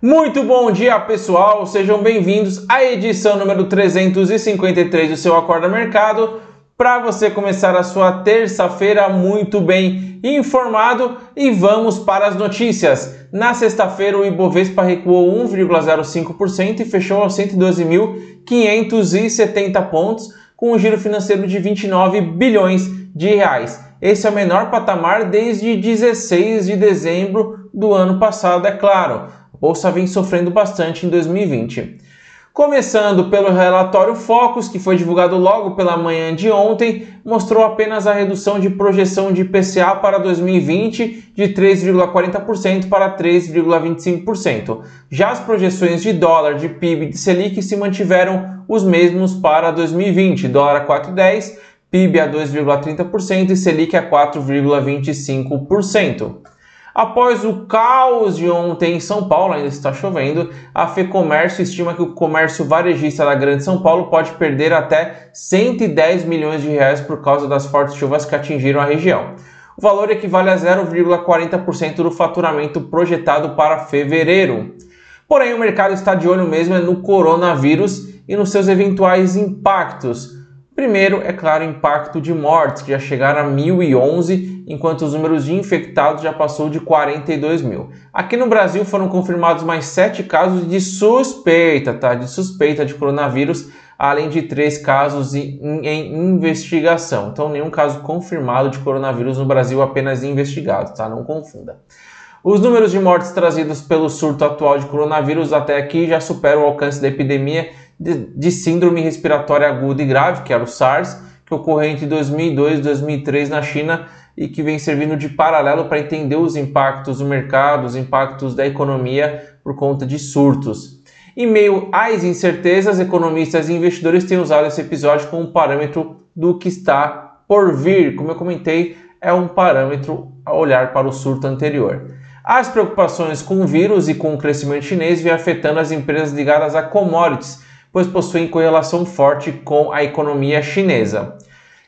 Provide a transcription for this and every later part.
Muito bom dia, pessoal. Sejam bem-vindos à edição número 353 do seu Acorda Mercado. Para você começar a sua terça-feira muito bem informado e vamos para as notícias. Na sexta-feira, o Ibovespa recuou 1,05% e fechou aos 112.570 pontos, com um giro financeiro de 29 bilhões de reais. Esse é o menor patamar desde 16 de dezembro do ano passado, é claro. Bolsa vem sofrendo bastante em 2020. Começando pelo relatório Focus, que foi divulgado logo pela manhã de ontem, mostrou apenas a redução de projeção de IPCA para 2020 de 3,40% para 3,25%. Já as projeções de dólar, de PIB e de Selic se mantiveram os mesmos para 2020, dólar a 4,10, PIB a 2,30% e Selic a 4,25%. Após o caos de ontem em São Paulo, ainda está chovendo, a FEComércio estima que o comércio varejista da Grande São Paulo pode perder até 110 milhões de reais por causa das fortes chuvas que atingiram a região. O valor equivale a 0,40% do faturamento projetado para fevereiro. Porém, o mercado está de olho mesmo no coronavírus e nos seus eventuais impactos. Primeiro, é claro, o impacto de mortes, que já chegaram a 1.011, enquanto os números de infectados já passou de 42 mil. Aqui no Brasil foram confirmados mais sete casos de suspeita, tá? De suspeita de coronavírus, além de três casos em, em investigação. Então, nenhum caso confirmado de coronavírus no Brasil, apenas investigado, tá? Não confunda. Os números de mortes trazidos pelo surto atual de coronavírus até aqui já superam o alcance da epidemia de, síndrome respiratória aguda e grave, que era o SARS, que ocorreu entre 2002 e 2003 na China e que vem servindo de paralelo para entender os impactos do mercado, os impactos da economia por conta de surtos. Em meio às incertezas, economistas e investidores têm usado esse episódio como parâmetro do que está por vir. Como eu comentei, é um parâmetro a olhar para o surto anterior. As preocupações com o vírus e com o crescimento chinês vêm afetando as empresas ligadas a commodities, pois possuem correlação forte com a economia chinesa.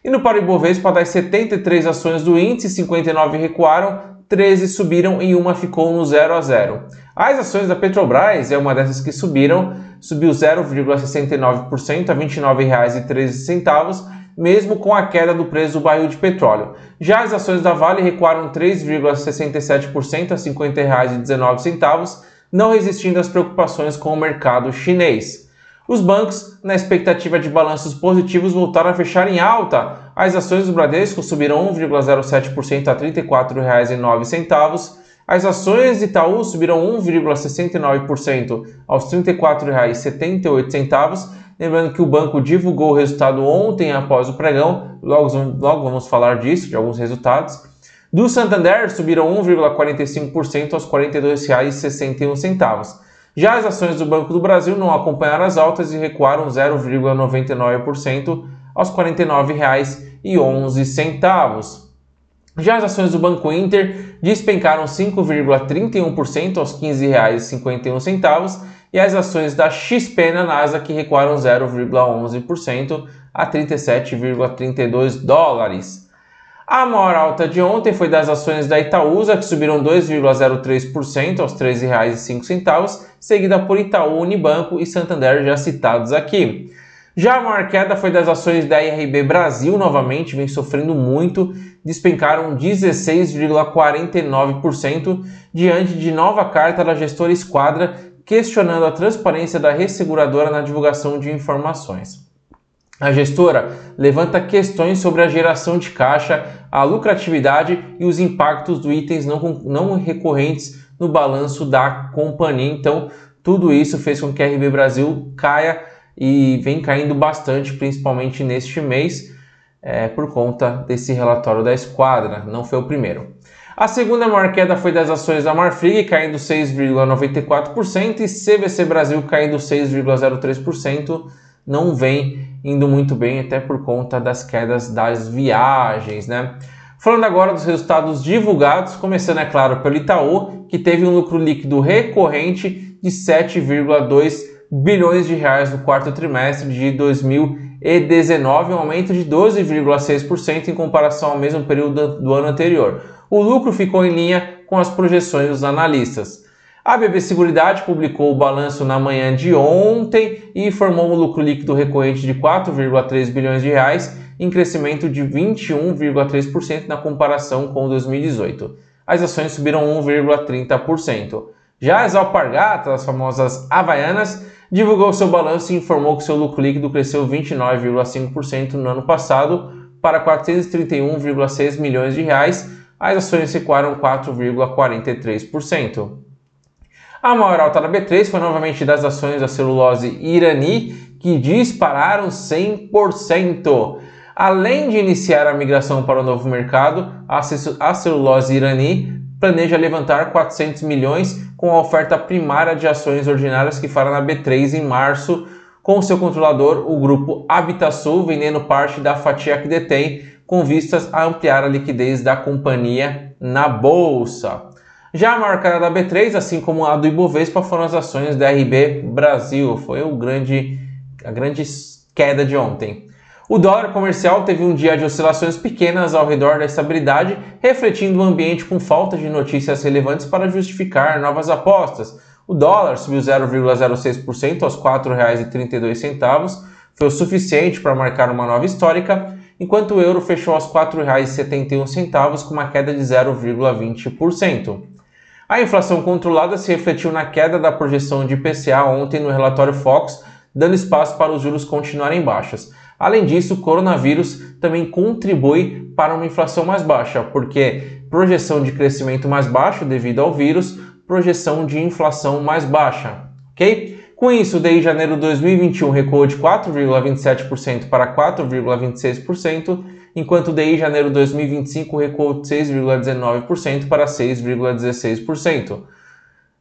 E no para Ibovespa, das 73 ações do índice, 59 recuaram, 13 subiram e uma ficou no 0 a 0. As ações da Petrobras é uma dessas que subiram, subiu 0,69% a R$ 29,13, mesmo com a queda do preço do barril de petróleo. Já as ações da Vale recuaram 3,67% a R$ 50,19, não resistindo às preocupações com o mercado chinês. Os bancos, na expectativa de balanços positivos, voltaram a fechar em alta. As ações do Bradesco subiram 1,07% a R$ 34,09. As ações de Itaú subiram 1,69% aos R$ 34,78. Lembrando que o banco divulgou o resultado ontem após o pregão, logo, logo vamos falar disso, de alguns resultados. Do Santander subiram 1,45% aos R$ 42,61. Já as ações do Banco do Brasil não acompanharam as altas e recuaram 0,99% aos R$ 49,11. Já as ações do Banco Inter despencaram 5,31% aos R$ 15,51 e as ações da XP na que recuaram 0,11% a 37,32 dólares. A maior alta de ontem foi das ações da Itaúsa, que subiram 2,03% aos R$ 13,05, seguida por Itaú, Unibanco e Santander, já citados aqui. Já a maior queda foi das ações da IRB Brasil, novamente, vem sofrendo muito, despencaram 16,49% diante de nova carta da gestora Esquadra questionando a transparência da resseguradora na divulgação de informações. A gestora levanta questões sobre a geração de caixa, a lucratividade e os impactos dos itens não, não recorrentes no balanço da companhia. Então, tudo isso fez com que a RB Brasil caia e vem caindo bastante, principalmente neste mês, é, por conta desse relatório da esquadra. Não foi o primeiro. A segunda maior queda foi das ações da Marfrig, caindo 6,94%, e CVC Brasil caindo 6,03%. Não vem indo muito bem, até por conta das quedas das viagens, né? Falando agora dos resultados divulgados, começando, é claro, pelo Itaú, que teve um lucro líquido recorrente de 7,2 bilhões de reais no quarto trimestre de 2019, um aumento de 12,6% em comparação ao mesmo período do ano anterior. O lucro ficou em linha com as projeções dos analistas. A BB Seguridade publicou o balanço na manhã de ontem e informou um lucro líquido recorrente de 4,3 bilhões de reais, em crescimento de 21,3% na comparação com 2018. As ações subiram 1,30%. Já as alpargatas, as famosas havaianas, divulgou seu balanço e informou que seu lucro líquido cresceu 29,5% no ano passado para 431,6 milhões de reais. As ações recuaram 4,43%. A maior alta da B3 foi novamente das ações da celulose Irani, que dispararam 100%. Além de iniciar a migração para o novo mercado, a celulose Irani planeja levantar 400 milhões com a oferta primária de ações ordinárias que fará na B3 em março, com seu controlador, o grupo Habitasul, vendendo parte da fatia que detém, com vistas a ampliar a liquidez da companhia na bolsa. Já a marca da B3, assim como a do Ibovespa, foram as ações da RB Brasil. Foi o grande, a grande queda de ontem. O dólar comercial teve um dia de oscilações pequenas ao redor da estabilidade, refletindo um ambiente com falta de notícias relevantes para justificar novas apostas. O dólar subiu 0,06% aos R$ 4,32, foi o suficiente para marcar uma nova histórica, enquanto o euro fechou aos R$ 4,71 com uma queda de 0,20%. A inflação controlada se refletiu na queda da projeção de IPCA ontem no relatório Fox, dando espaço para os juros continuarem baixos. Além disso, o coronavírus também contribui para uma inflação mais baixa, porque projeção de crescimento mais baixo devido ao vírus, projeção de inflação mais baixa, ok? Com isso, DI janeiro de 2021 recuou de 4,27% para 4,26%, enquanto o DI janeiro de 2025 recuou de 6,19% para 6,16%.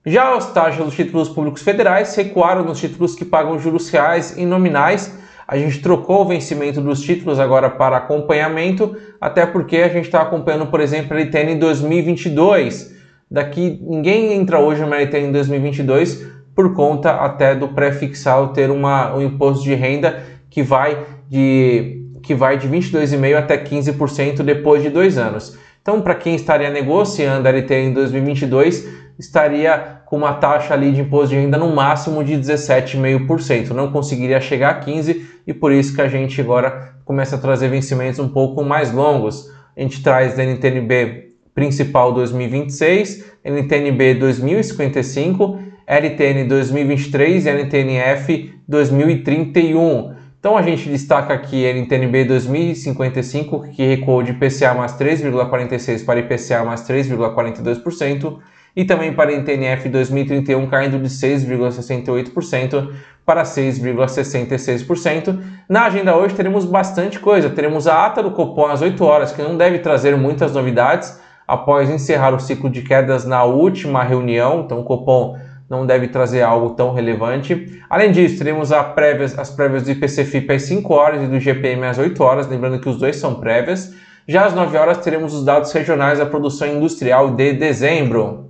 Já as taxas dos títulos públicos federais recuaram nos títulos que pagam juros reais e nominais. A gente trocou o vencimento dos títulos agora para acompanhamento, até porque a gente está acompanhando, por exemplo, a LTN 2022. Daqui ninguém entra hoje na LTN 2022 por conta até do pré-fixado ter uma, um imposto de renda que vai de que vai de 22,5% até 15% depois de dois anos. Então, para quem estaria negociando a LTN em 2022, estaria com uma taxa ali de imposto de renda no máximo de 17,5%. Não conseguiria chegar a 15% e por isso que a gente agora começa a trazer vencimentos um pouco mais longos. A gente traz NTNB principal 2026, NTNB 2055, LTN 2023 e NTNF 2031. Então a gente destaca aqui NTNB 2055, que recuou de IPCA mais 3,46% para IPCA mais 3,42%, e também para NTNF 2031 caindo de 6,68% para 6,66%. Na agenda hoje teremos bastante coisa. Teremos a ata do Copom às 8 horas, que não deve trazer muitas novidades após encerrar o ciclo de quedas na última reunião. Então o Copom não deve trazer algo tão relevante. Além disso, teremos prévias, as prévias do IPC-FIP às 5 horas e do GPM às 8 horas, lembrando que os dois são prévias. Já às 9 horas teremos os dados regionais da produção industrial de dezembro.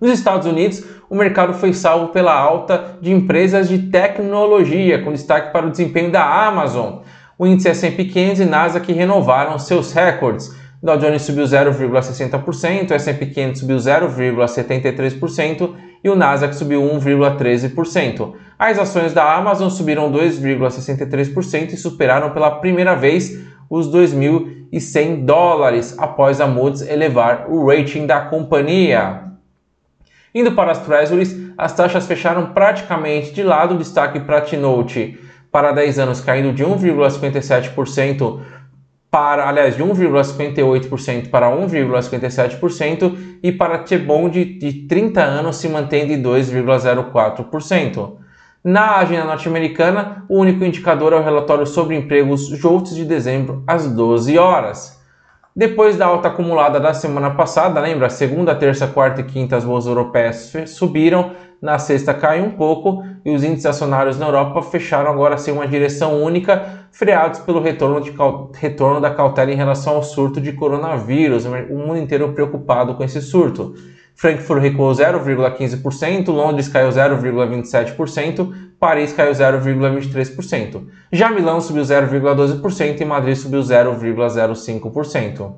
Nos Estados Unidos, o mercado foi salvo pela alta de empresas de tecnologia, com destaque para o desempenho da Amazon. O índice S&P 500 e Nasdaq renovaram seus recordes. Dow Jones subiu 0,60%, o S&P 500 subiu 0,73% e o Nasdaq subiu 1,13%. As ações da Amazon subiram 2,63% e superaram pela primeira vez os 2.100 dólares após a Moody's elevar o rating da companhia. Indo para as Treasuries, as taxas fecharam praticamente de lado, destaque para T-Note para 10 anos caindo de 1,57% para, aliás, de 1,58% para 1,57% e para T-Bond de 30 anos se mantém em 2,04%. Na agenda norte-americana, o único indicador é o relatório sobre empregos JOLTS de dezembro às 12 horas. Depois da alta acumulada da semana passada, lembra? Segunda, terça, quarta e quinta as bolsas europeias subiram, na sexta caiu um pouco e os índices acionários na Europa fecharam agora sem uma direção única, freados pelo retorno, de, retorno da cautela em relação ao surto de coronavírus, o mundo inteiro preocupado com esse surto. Frankfurt recuou 0,15%, Londres caiu 0,27%, Paris caiu 0,23%. Já Milão subiu 0,12% e Madrid subiu 0,05%.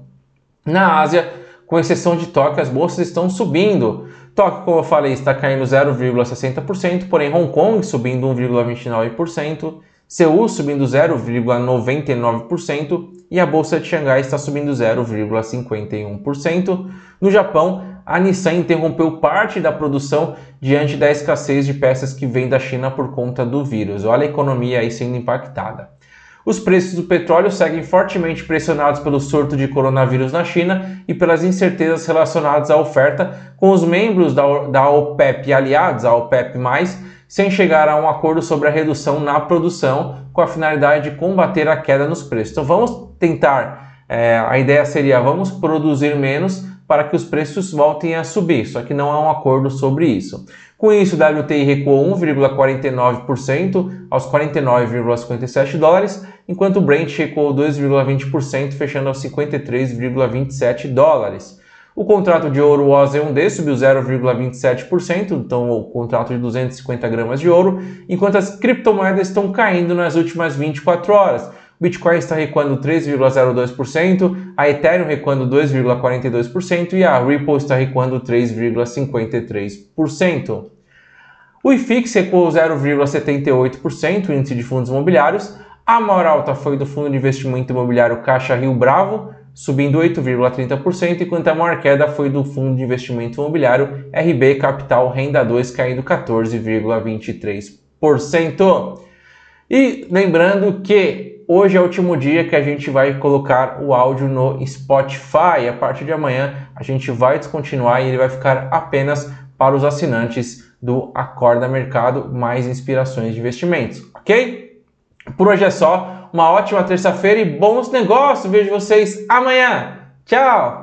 Na Ásia, com exceção de Tóquio, as bolsas estão subindo. Tóquio, como eu falei, está caindo 0,60%, porém Hong Kong subindo 1,29%, Seul subindo 0,99% e a bolsa de Xangai está subindo 0,51%. No Japão, a Nissan interrompeu parte da produção diante da escassez de peças que vem da China por conta do vírus. Olha a economia aí sendo impactada. Os preços do petróleo seguem fortemente pressionados pelo surto de coronavírus na China e pelas incertezas relacionadas à oferta, com os membros da, da OPEP aliados à OPEP, sem chegar a um acordo sobre a redução na produção, com a finalidade de combater a queda nos preços. Então vamos tentar, é, a ideia seria vamos produzir menos para que os preços voltem a subir, só que não há um acordo sobre isso. Com isso, o WTI recuou 1,49% aos 49,57 dólares, enquanto o Brent recuou 2,20%, fechando aos 53,27 dólares. O contrato de ouro OZ1D subiu 0,27%, então o contrato de 250 gramas de ouro, enquanto as criptomoedas estão caindo nas últimas 24 horas. O Bitcoin está recuando 3,02%, a Ethereum recuando 2,42% e a Ripple está recuando 3,53%. O IFIX recuou 0,78%, o índice de fundos imobiliários. A maior alta foi do fundo de investimento imobiliário Caixa Rio Bravo, subindo 8,30%, enquanto a maior queda foi do fundo de investimento imobiliário RB Capital Renda 2, caindo 14,23%. E lembrando que hoje é o último dia que a gente vai colocar o áudio no Spotify. A partir de amanhã a gente vai descontinuar e ele vai ficar apenas para os assinantes do Acorda Mercado mais inspirações de investimentos, ok? Por hoje é só. Uma ótima terça-feira e bons negócios. Vejo vocês amanhã. Tchau!